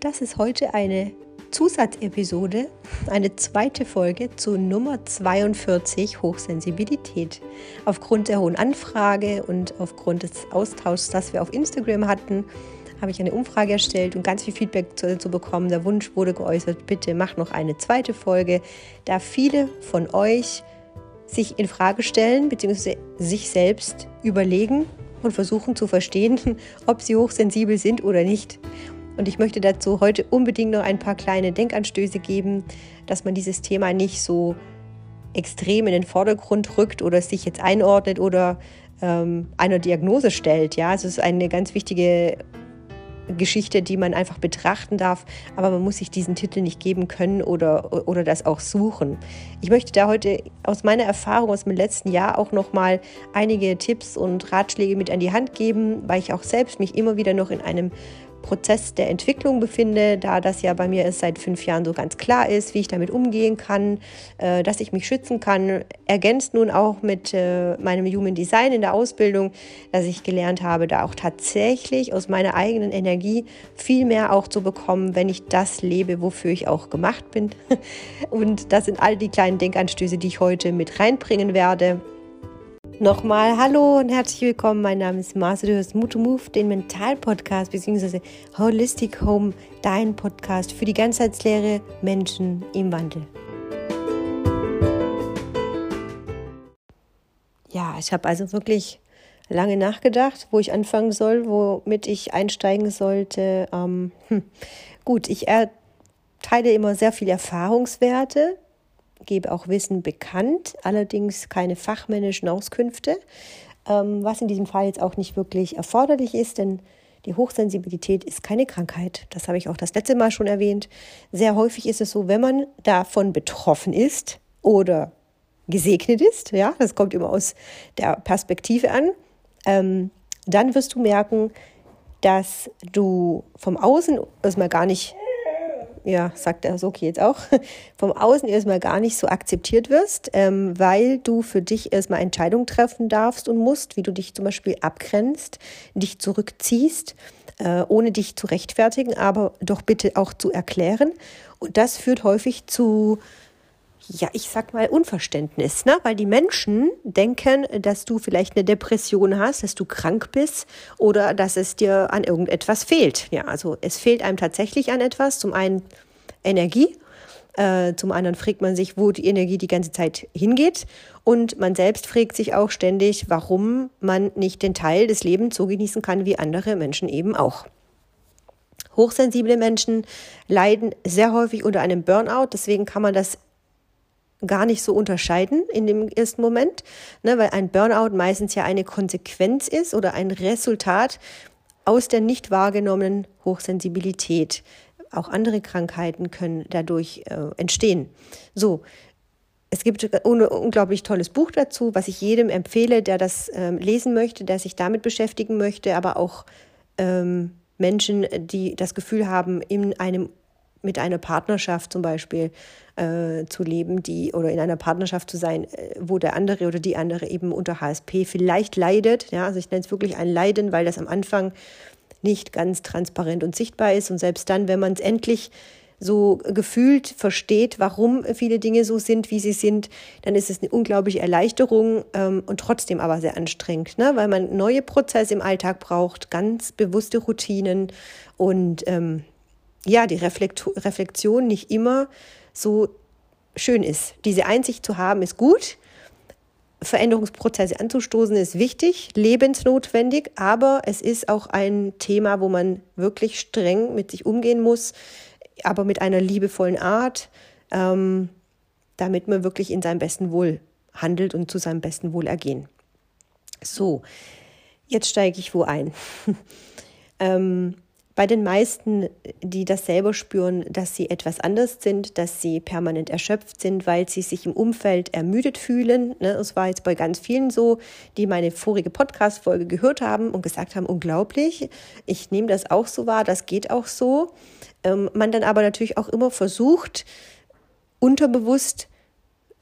Das ist heute eine Zusatzepisode, eine zweite Folge zu Nummer 42 Hochsensibilität. Aufgrund der hohen Anfrage und aufgrund des Austauschs, das wir auf Instagram hatten, habe ich eine Umfrage erstellt und ganz viel Feedback zu, bekommen. Der Wunsch wurde geäußert, bitte mach noch eine zweite Folge, da viele von euch sich in Frage stellen bzw. sich selbst überlegen und versuchen zu verstehen, ob sie hochsensibel sind oder nicht. Und ich möchte dazu heute unbedingt noch ein paar kleine Denkanstöße geben, dass man dieses Thema nicht so extrem in den Vordergrund rückt oder sich jetzt einordnet oder ähm, einer Diagnose stellt. Ja, es ist eine ganz wichtige Geschichte, die man einfach betrachten darf, aber man muss sich diesen Titel nicht geben können oder, oder das auch suchen. Ich möchte da heute aus meiner Erfahrung aus dem letzten Jahr auch noch mal einige Tipps und Ratschläge mit an die Hand geben, weil ich auch selbst mich immer wieder noch in einem Prozess der Entwicklung befinde, da das ja bei mir ist seit fünf Jahren so ganz klar ist, wie ich damit umgehen kann, äh, dass ich mich schützen kann. Ergänzt nun auch mit äh, meinem Human Design in der Ausbildung, dass ich gelernt habe, da auch tatsächlich aus meiner eigenen Energie viel mehr auch zu bekommen, wenn ich das lebe, wofür ich auch gemacht bin. Und das sind all die kleinen Denkanstöße, die ich heute mit reinbringen werde. Nochmal Hallo und herzlich willkommen. Mein Name ist Marcel, du hörst Move Move, den Mental-Podcast bzw. Holistic Home, dein Podcast für die ganzheitslehre Menschen im Wandel. Ja, ich habe also wirklich lange nachgedacht, wo ich anfangen soll, womit ich einsteigen sollte. Ähm, hm. Gut, ich teile immer sehr viele Erfahrungswerte gebe auch Wissen bekannt, allerdings keine fachmännischen Auskünfte, ähm, was in diesem Fall jetzt auch nicht wirklich erforderlich ist, denn die Hochsensibilität ist keine Krankheit. Das habe ich auch das letzte Mal schon erwähnt. Sehr häufig ist es so, wenn man davon betroffen ist oder gesegnet ist, ja, das kommt immer aus der Perspektive an, ähm, dann wirst du merken, dass du vom Außen erstmal gar nicht ja, sagt der Soki jetzt auch, vom Außen erstmal gar nicht so akzeptiert wirst, ähm, weil du für dich erstmal Entscheidungen treffen darfst und musst, wie du dich zum Beispiel abgrenzt, dich zurückziehst, äh, ohne dich zu rechtfertigen, aber doch bitte auch zu erklären. Und das führt häufig zu ja, ich sag mal Unverständnis, ne? weil die Menschen denken, dass du vielleicht eine Depression hast, dass du krank bist oder dass es dir an irgendetwas fehlt. Ja, also es fehlt einem tatsächlich an etwas. Zum einen Energie, äh, zum anderen fragt man sich, wo die Energie die ganze Zeit hingeht und man selbst fragt sich auch ständig, warum man nicht den Teil des Lebens so genießen kann wie andere Menschen eben auch. Hochsensible Menschen leiden sehr häufig unter einem Burnout, deswegen kann man das gar nicht so unterscheiden in dem ersten Moment, ne, weil ein Burnout meistens ja eine Konsequenz ist oder ein Resultat aus der nicht wahrgenommenen Hochsensibilität. Auch andere Krankheiten können dadurch äh, entstehen. So, es gibt ein unglaublich tolles Buch dazu, was ich jedem empfehle, der das ähm, lesen möchte, der sich damit beschäftigen möchte, aber auch ähm, Menschen, die das Gefühl haben, in einem mit einer Partnerschaft zum Beispiel äh, zu leben, die oder in einer Partnerschaft zu sein, äh, wo der andere oder die andere eben unter HSP vielleicht leidet. Ja, also ich nenne es wirklich ein Leiden, weil das am Anfang nicht ganz transparent und sichtbar ist. Und selbst dann, wenn man es endlich so gefühlt versteht, warum viele Dinge so sind, wie sie sind, dann ist es eine unglaubliche Erleichterung ähm, und trotzdem aber sehr anstrengend, ne? weil man neue Prozesse im Alltag braucht, ganz bewusste Routinen und ähm, ja, die Reflexion nicht immer so schön ist. Diese Einsicht zu haben, ist gut. Veränderungsprozesse anzustoßen ist wichtig, lebensnotwendig, aber es ist auch ein Thema, wo man wirklich streng mit sich umgehen muss, aber mit einer liebevollen Art, ähm, damit man wirklich in seinem besten Wohl handelt und zu seinem besten Wohl ergehen. So, jetzt steige ich wo ein. ähm, bei den meisten, die das selber spüren, dass sie etwas anders sind, dass sie permanent erschöpft sind, weil sie sich im Umfeld ermüdet fühlen. Ne, das war jetzt bei ganz vielen so, die meine vorige Podcast-Folge gehört haben und gesagt haben, unglaublich, ich nehme das auch so wahr, das geht auch so. Ähm, man dann aber natürlich auch immer versucht, unterbewusst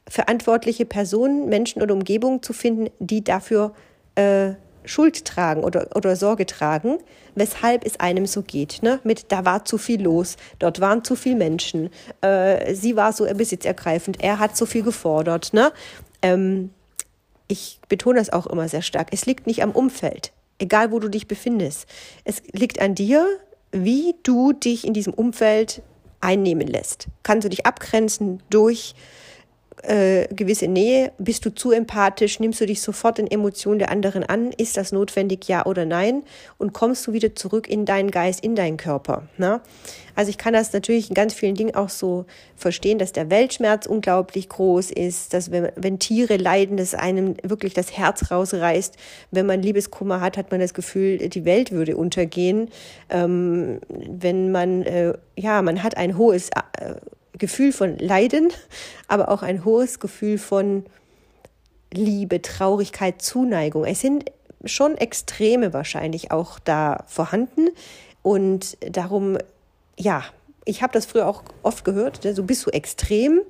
verantwortliche Personen, Menschen oder Umgebungen zu finden, die dafür äh, Schuld tragen oder, oder Sorge tragen, weshalb es einem so geht. Ne? Mit, da war zu viel los, dort waren zu viele Menschen, äh, sie war so besitzergreifend, er hat so viel gefordert. Ne? Ähm, ich betone das auch immer sehr stark. Es liegt nicht am Umfeld, egal wo du dich befindest. Es liegt an dir, wie du dich in diesem Umfeld einnehmen lässt. Kannst du dich abgrenzen durch äh, gewisse Nähe? Bist du zu empathisch? Nimmst du dich sofort in Emotionen der anderen an? Ist das notwendig, ja oder nein? Und kommst du wieder zurück in deinen Geist, in deinen Körper? Ne? Also ich kann das natürlich in ganz vielen Dingen auch so verstehen, dass der Weltschmerz unglaublich groß ist, dass wenn, wenn Tiere leiden, dass einem wirklich das Herz rausreißt. Wenn man Liebeskummer hat, hat man das Gefühl, die Welt würde untergehen. Ähm, wenn man, äh, ja, man hat ein hohes äh, Gefühl von Leiden, aber auch ein hohes Gefühl von Liebe, Traurigkeit, Zuneigung. Es sind schon Extreme wahrscheinlich auch da vorhanden und darum, ja, ich habe das früher auch oft gehört, ne, so bist du extrem,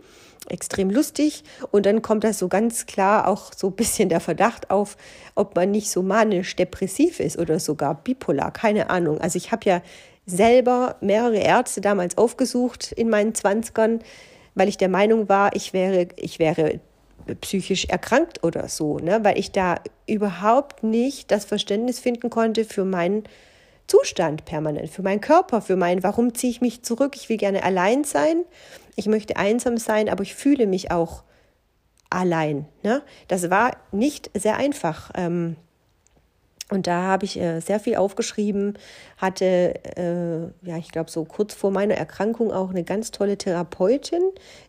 extrem lustig und dann kommt das so ganz klar auch so ein bisschen der Verdacht auf, ob man nicht so manisch-depressiv ist oder sogar bipolar, keine Ahnung. Also ich habe ja selber mehrere Ärzte damals aufgesucht in meinen Zwanzigern, weil ich der Meinung war, ich wäre, ich wäre psychisch erkrankt oder so, ne? weil ich da überhaupt nicht das Verständnis finden konnte für meinen Zustand permanent, für meinen Körper, für mein, warum ziehe ich mich zurück? Ich will gerne allein sein, ich möchte einsam sein, aber ich fühle mich auch allein. Ne? Das war nicht sehr einfach. Ähm, und da habe ich äh, sehr viel aufgeschrieben, hatte, äh, ja, ich glaube, so kurz vor meiner Erkrankung auch eine ganz tolle Therapeutin,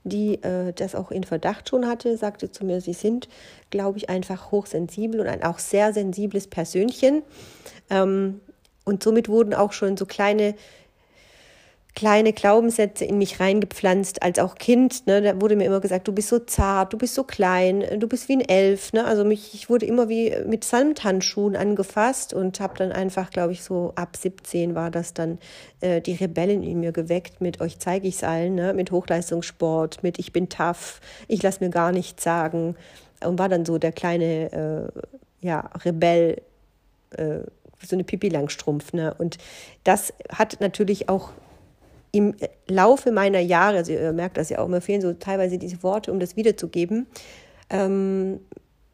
die äh, das auch in Verdacht schon hatte, sagte zu mir, sie sind, glaube ich, einfach hochsensibel und ein auch sehr sensibles Persönchen. Ähm, und somit wurden auch schon so kleine kleine Glaubenssätze in mich reingepflanzt, als auch Kind. Ne, da wurde mir immer gesagt, du bist so zart, du bist so klein, du bist wie ein Elf. Ne? Also mich, ich wurde immer wie mit Samthandschuhen angefasst und habe dann einfach, glaube ich, so ab 17 war das dann äh, die Rebellen in mir geweckt mit euch zeige ich's allen, ne? mit Hochleistungssport, mit ich bin tough, ich lass mir gar nichts sagen und war dann so der kleine äh, ja, Rebell, äh, so eine Pipi Langstrumpf. Ne? Und das hat natürlich auch im Laufe meiner Jahre, also ihr merkt das ja auch, mir fehlen so teilweise diese Worte, um das wiederzugeben. Ähm,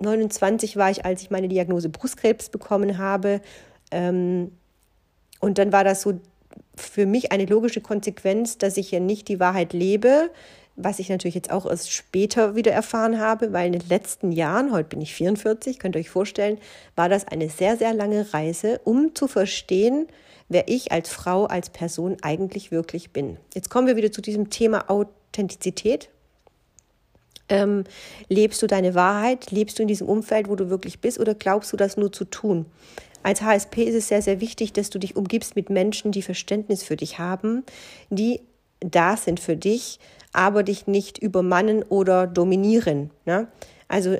29 war ich, als ich meine Diagnose Brustkrebs bekommen habe. Ähm, und dann war das so für mich eine logische Konsequenz, dass ich ja nicht die Wahrheit lebe, was ich natürlich jetzt auch erst später wieder erfahren habe, weil in den letzten Jahren, heute bin ich 44, könnt ihr euch vorstellen, war das eine sehr, sehr lange Reise, um zu verstehen, wer ich als Frau, als Person eigentlich wirklich bin. Jetzt kommen wir wieder zu diesem Thema Authentizität. Ähm, lebst du deine Wahrheit? Lebst du in diesem Umfeld, wo du wirklich bist, oder glaubst du das nur zu tun? Als HSP ist es sehr, sehr wichtig, dass du dich umgibst mit Menschen, die Verständnis für dich haben, die da sind für dich, aber dich nicht übermannen oder dominieren. Ne? Also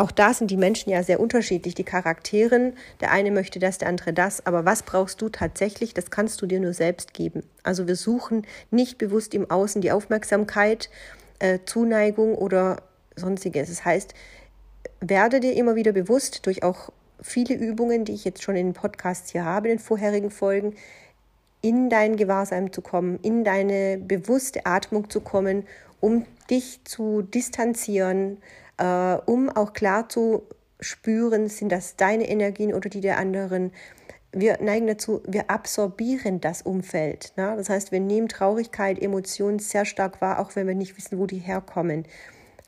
auch da sind die Menschen ja sehr unterschiedlich, die Charakteren. Der eine möchte das, der andere das. Aber was brauchst du tatsächlich? Das kannst du dir nur selbst geben. Also wir suchen nicht bewusst im Außen die Aufmerksamkeit, äh, Zuneigung oder sonstiges. Das heißt, werde dir immer wieder bewusst durch auch viele Übungen, die ich jetzt schon in den Podcasts hier habe, in den vorherigen Folgen, in dein Gewahrsein zu kommen, in deine bewusste Atmung zu kommen, um dich zu distanzieren, äh, um auch klar zu spüren, sind das deine Energien oder die der anderen. Wir neigen dazu, wir absorbieren das Umfeld. Ne? Das heißt, wir nehmen Traurigkeit, Emotionen sehr stark wahr, auch wenn wir nicht wissen, wo die herkommen.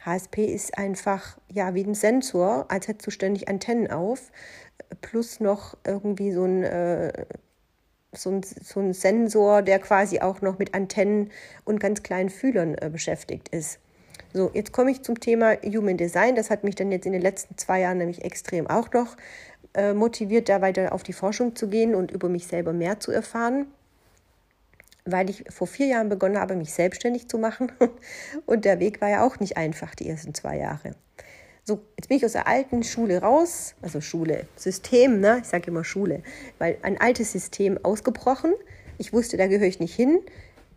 HSP ist einfach ja wie ein Sensor, als hättest du ständig Antennen auf, plus noch irgendwie so ein, äh, so ein, so ein Sensor, der quasi auch noch mit Antennen und ganz kleinen Fühlern äh, beschäftigt ist. So, jetzt komme ich zum Thema Human Design. Das hat mich dann jetzt in den letzten zwei Jahren nämlich extrem auch noch äh, motiviert, da weiter auf die Forschung zu gehen und über mich selber mehr zu erfahren, weil ich vor vier Jahren begonnen habe, mich selbstständig zu machen. Und der Weg war ja auch nicht einfach, die ersten zwei Jahre. So, jetzt bin ich aus der alten Schule raus, also Schule, System, ne? ich sage immer Schule, weil ein altes System ausgebrochen. Ich wusste, da gehöre ich nicht hin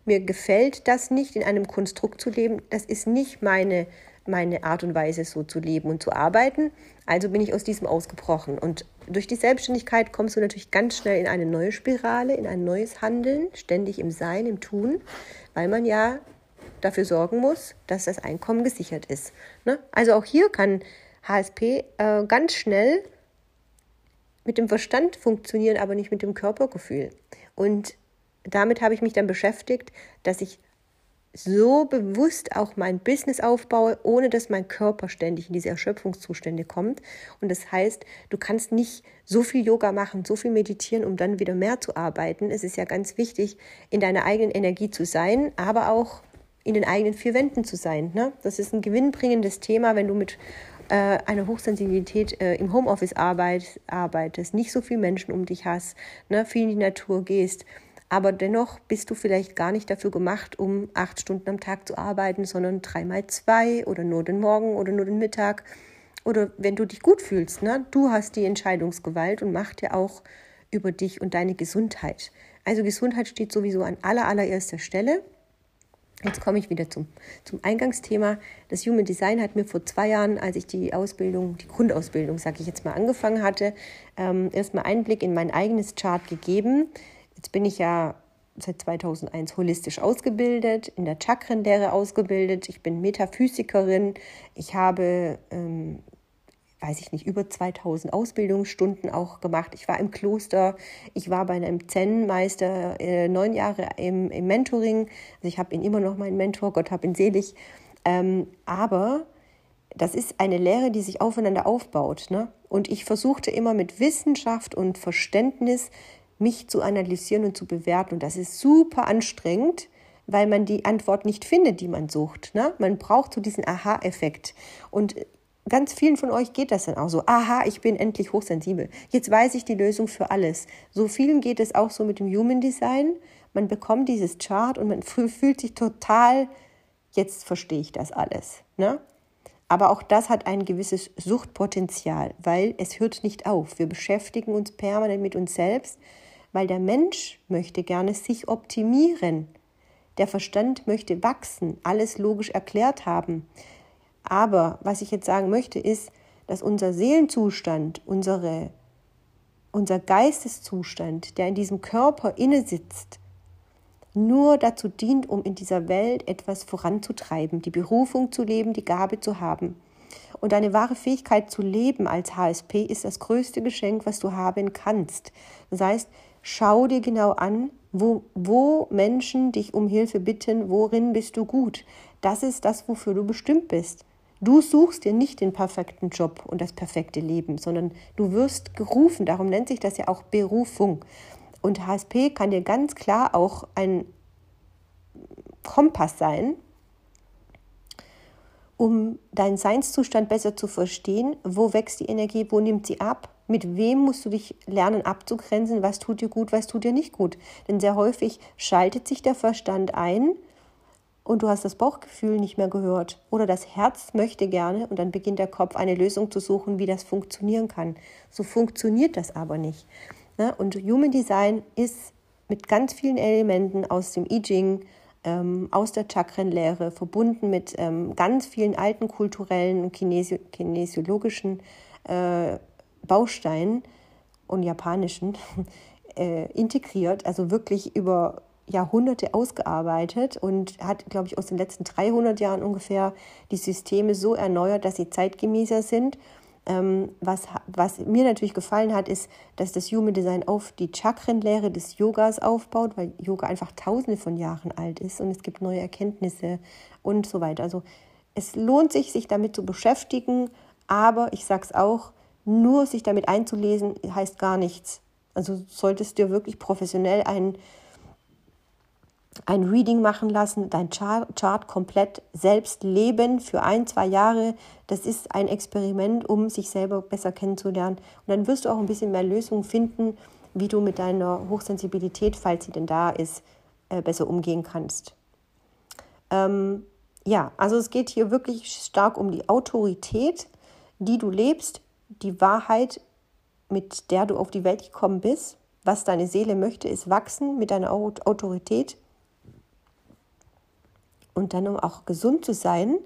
mir gefällt das nicht, in einem Konstrukt zu leben. Das ist nicht meine meine Art und Weise, so zu leben und zu arbeiten. Also bin ich aus diesem ausgebrochen. Und durch die Selbstständigkeit kommst du natürlich ganz schnell in eine neue Spirale, in ein neues Handeln, ständig im Sein, im Tun, weil man ja dafür sorgen muss, dass das Einkommen gesichert ist. Ne? Also auch hier kann HSP äh, ganz schnell mit dem Verstand funktionieren, aber nicht mit dem Körpergefühl. Und damit habe ich mich dann beschäftigt, dass ich so bewusst auch mein Business aufbaue, ohne dass mein Körper ständig in diese Erschöpfungszustände kommt. Und das heißt, du kannst nicht so viel Yoga machen, so viel meditieren, um dann wieder mehr zu arbeiten. Es ist ja ganz wichtig, in deiner eigenen Energie zu sein, aber auch in den eigenen vier Wänden zu sein. Ne? Das ist ein gewinnbringendes Thema, wenn du mit äh, einer Hochsensibilität äh, im Homeoffice arbeit, arbeitest, nicht so viele Menschen um dich hast, ne? viel in die Natur gehst aber dennoch bist du vielleicht gar nicht dafür gemacht, um acht Stunden am Tag zu arbeiten, sondern dreimal zwei oder nur den Morgen oder nur den Mittag. Oder wenn du dich gut fühlst, ne? du hast die Entscheidungsgewalt und macht ja auch über dich und deine Gesundheit. Also Gesundheit steht sowieso an aller, allererster Stelle. Jetzt komme ich wieder zum, zum Eingangsthema. Das Human Design hat mir vor zwei Jahren, als ich die Ausbildung, die Grundausbildung, sage ich jetzt mal, angefangen hatte, ähm, erstmal Einblick in mein eigenes Chart gegeben. Jetzt bin ich ja seit 2001 holistisch ausgebildet, in der Chakrenlehre ausgebildet. Ich bin Metaphysikerin. Ich habe, ähm, weiß ich nicht, über 2000 Ausbildungsstunden auch gemacht. Ich war im Kloster. Ich war bei einem Zen-Meister äh, neun Jahre im, im Mentoring. Also ich habe ihn immer noch meinen Mentor. Gott hab ihn selig. Ähm, aber das ist eine Lehre, die sich aufeinander aufbaut. Ne? Und ich versuchte immer mit Wissenschaft und Verständnis mich zu analysieren und zu bewerten. Und das ist super anstrengend, weil man die Antwort nicht findet, die man sucht. Ne? Man braucht so diesen Aha-Effekt. Und ganz vielen von euch geht das dann auch so. Aha, ich bin endlich hochsensibel. Jetzt weiß ich die Lösung für alles. So vielen geht es auch so mit dem Human Design. Man bekommt dieses Chart und man fühlt sich total, jetzt verstehe ich das alles. Ne? Aber auch das hat ein gewisses Suchtpotenzial, weil es hört nicht auf. Wir beschäftigen uns permanent mit uns selbst weil der Mensch möchte gerne sich optimieren. Der Verstand möchte wachsen, alles logisch erklärt haben. Aber was ich jetzt sagen möchte, ist, dass unser Seelenzustand, unsere, unser Geisteszustand, der in diesem Körper inne sitzt, nur dazu dient, um in dieser Welt etwas voranzutreiben, die Berufung zu leben, die Gabe zu haben. Und deine wahre Fähigkeit zu leben als HSP ist das größte Geschenk, was du haben kannst. Das heißt, Schau dir genau an, wo, wo Menschen dich um Hilfe bitten, worin bist du gut. Das ist das, wofür du bestimmt bist. Du suchst dir nicht den perfekten Job und das perfekte Leben, sondern du wirst gerufen. Darum nennt sich das ja auch Berufung. Und HSP kann dir ganz klar auch ein Kompass sein, um deinen Seinszustand besser zu verstehen. Wo wächst die Energie, wo nimmt sie ab? Mit wem musst du dich lernen abzugrenzen? Was tut dir gut, was tut dir nicht gut? Denn sehr häufig schaltet sich der Verstand ein und du hast das Bauchgefühl nicht mehr gehört. Oder das Herz möchte gerne und dann beginnt der Kopf eine Lösung zu suchen, wie das funktionieren kann. So funktioniert das aber nicht. Ne? Und Human Design ist mit ganz vielen Elementen aus dem I Ching, ähm, aus der Chakrenlehre, verbunden mit ähm, ganz vielen alten kulturellen und kinesi kinesiologischen äh, Bausteinen und japanischen äh, integriert, also wirklich über Jahrhunderte ausgearbeitet und hat, glaube ich, aus den letzten 300 Jahren ungefähr die Systeme so erneuert, dass sie zeitgemäßer sind. Ähm, was, was mir natürlich gefallen hat, ist, dass das Human Design auf die Chakrenlehre des Yogas aufbaut, weil Yoga einfach tausende von Jahren alt ist und es gibt neue Erkenntnisse und so weiter. Also es lohnt sich, sich damit zu beschäftigen, aber ich sage es auch, nur sich damit einzulesen heißt gar nichts. Also solltest du wirklich professionell ein, ein Reading machen lassen, dein Chart, Chart komplett selbst leben für ein, zwei Jahre. Das ist ein Experiment, um sich selber besser kennenzulernen. Und dann wirst du auch ein bisschen mehr Lösungen finden, wie du mit deiner Hochsensibilität, falls sie denn da ist, äh, besser umgehen kannst. Ähm, ja, also es geht hier wirklich stark um die Autorität, die du lebst, die Wahrheit, mit der du auf die Welt gekommen bist. Was deine Seele möchte, ist wachsen mit deiner Autorität. Und dann, um auch gesund zu sein,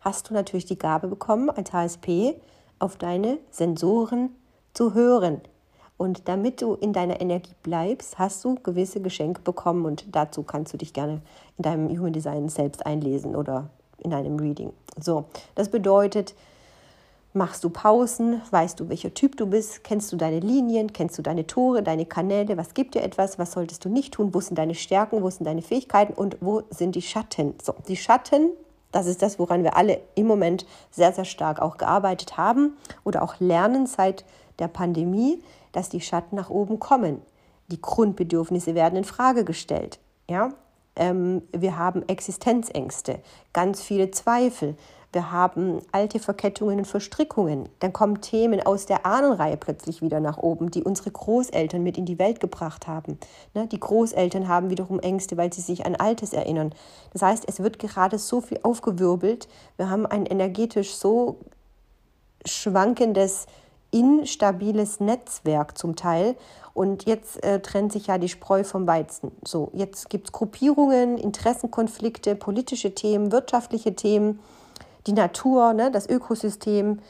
hast du natürlich die Gabe bekommen, als HSP auf deine Sensoren zu hören. Und damit du in deiner Energie bleibst, hast du gewisse Geschenke bekommen und dazu kannst du dich gerne in deinem Human Design selbst einlesen oder in einem Reading. So, das bedeutet, machst du Pausen, weißt du, welcher Typ du bist, kennst du deine Linien, kennst du deine Tore, deine Kanäle, was gibt dir etwas, was solltest du nicht tun, wo sind deine Stärken, wo sind deine Fähigkeiten und wo sind die Schatten. So, die Schatten das ist das, woran wir alle im Moment sehr, sehr stark auch gearbeitet haben oder auch lernen seit der Pandemie, dass die Schatten nach oben kommen. Die Grundbedürfnisse werden in Frage gestellt. Ja? Ähm, wir haben Existenzängste, ganz viele Zweifel. Wir haben alte Verkettungen und Verstrickungen. Dann kommen Themen aus der Ahnenreihe plötzlich wieder nach oben, die unsere Großeltern mit in die Welt gebracht haben. Ne? Die Großeltern haben wiederum Ängste, weil sie sich an Altes erinnern. Das heißt, es wird gerade so viel aufgewirbelt. Wir haben ein energetisch so schwankendes, instabiles Netzwerk zum Teil. Und jetzt äh, trennt sich ja die Spreu vom Weizen. So, jetzt gibt es Gruppierungen, Interessenkonflikte, politische Themen, wirtschaftliche Themen die Natur, ne, das Ökosystem,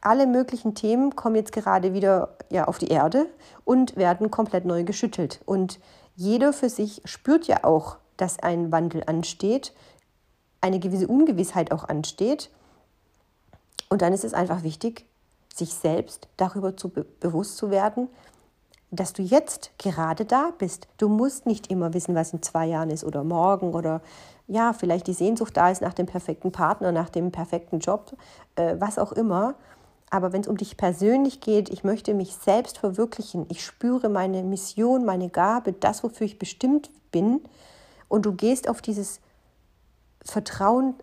alle möglichen Themen kommen jetzt gerade wieder ja, auf die Erde und werden komplett neu geschüttelt. Und jeder für sich spürt ja auch, dass ein Wandel ansteht, eine gewisse Ungewissheit auch ansteht. Und dann ist es einfach wichtig, sich selbst darüber zu be bewusst zu werden, dass du jetzt gerade da bist. Du musst nicht immer wissen, was in zwei Jahren ist oder morgen oder ja, vielleicht die Sehnsucht da ist nach dem perfekten Partner, nach dem perfekten Job, äh, was auch immer. Aber wenn es um dich persönlich geht, ich möchte mich selbst verwirklichen, ich spüre meine Mission, meine Gabe, das, wofür ich bestimmt bin, und du gehst auf dieses Vertrauen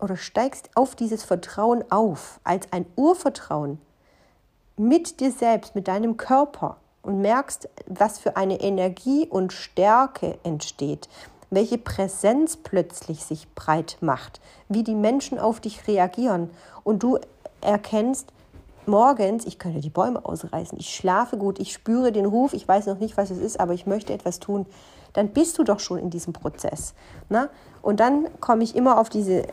oder steigst auf dieses Vertrauen auf, als ein Urvertrauen mit dir selbst, mit deinem Körper und merkst, was für eine Energie und Stärke entsteht welche Präsenz plötzlich sich breit macht, wie die Menschen auf dich reagieren und du erkennst morgens, ich könnte die Bäume ausreißen, ich schlafe gut, ich spüre den Ruf, ich weiß noch nicht, was es ist, aber ich möchte etwas tun, dann bist du doch schon in diesem Prozess. Na? Und dann komme ich immer auf diese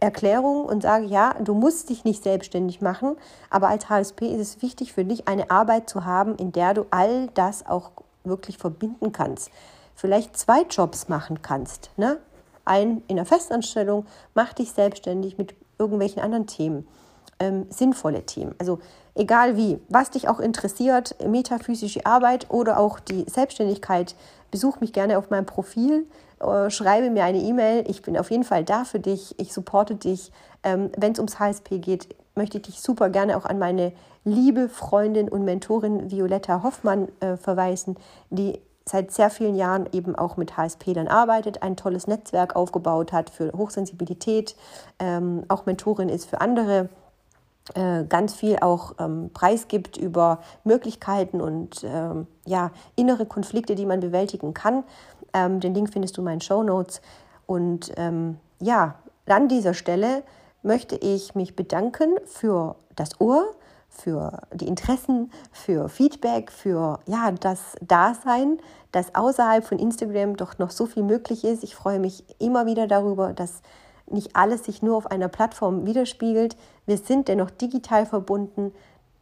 Erklärung und sage, ja, du musst dich nicht selbstständig machen, aber als HSP ist es wichtig für dich, eine Arbeit zu haben, in der du all das auch wirklich verbinden kannst vielleicht zwei Jobs machen kannst. Ne? Ein in der Festanstellung, mach dich selbstständig mit irgendwelchen anderen Themen, ähm, sinnvolle Themen. Also egal wie, was dich auch interessiert, metaphysische Arbeit oder auch die Selbstständigkeit, besuch mich gerne auf meinem Profil, äh, schreibe mir eine E-Mail. Ich bin auf jeden Fall da für dich. Ich supporte dich. Ähm, Wenn es ums HSP geht, möchte ich dich super gerne auch an meine liebe Freundin und Mentorin Violetta Hoffmann äh, verweisen, die seit sehr vielen Jahren eben auch mit HSP dann arbeitet, ein tolles Netzwerk aufgebaut hat für Hochsensibilität, ähm, auch Mentorin ist für andere, äh, ganz viel auch ähm, preisgibt über Möglichkeiten und ähm, ja, innere Konflikte, die man bewältigen kann. Ähm, den Link findest du in meinen Show Notes. Und ähm, ja, an dieser Stelle möchte ich mich bedanken für das Ohr, für die Interessen, für Feedback, für ja, das Dasein, dass außerhalb von Instagram doch noch so viel möglich ist. Ich freue mich immer wieder darüber, dass nicht alles sich nur auf einer Plattform widerspiegelt. Wir sind dennoch digital verbunden.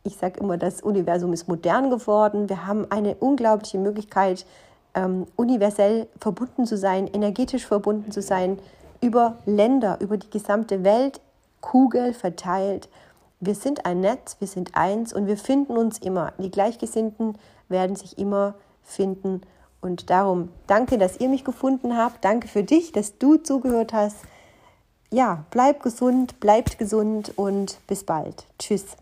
Ich sage immer, das Universum ist modern geworden. Wir haben eine unglaubliche Möglichkeit, ähm, universell verbunden zu sein, energetisch verbunden zu sein, über Länder, über die gesamte Welt, Kugel verteilt. Wir sind ein Netz, wir sind eins und wir finden uns immer. Die Gleichgesinnten werden sich immer finden. Und darum danke, dass ihr mich gefunden habt. Danke für dich, dass du zugehört hast. Ja, bleib gesund, bleibt gesund und bis bald. Tschüss.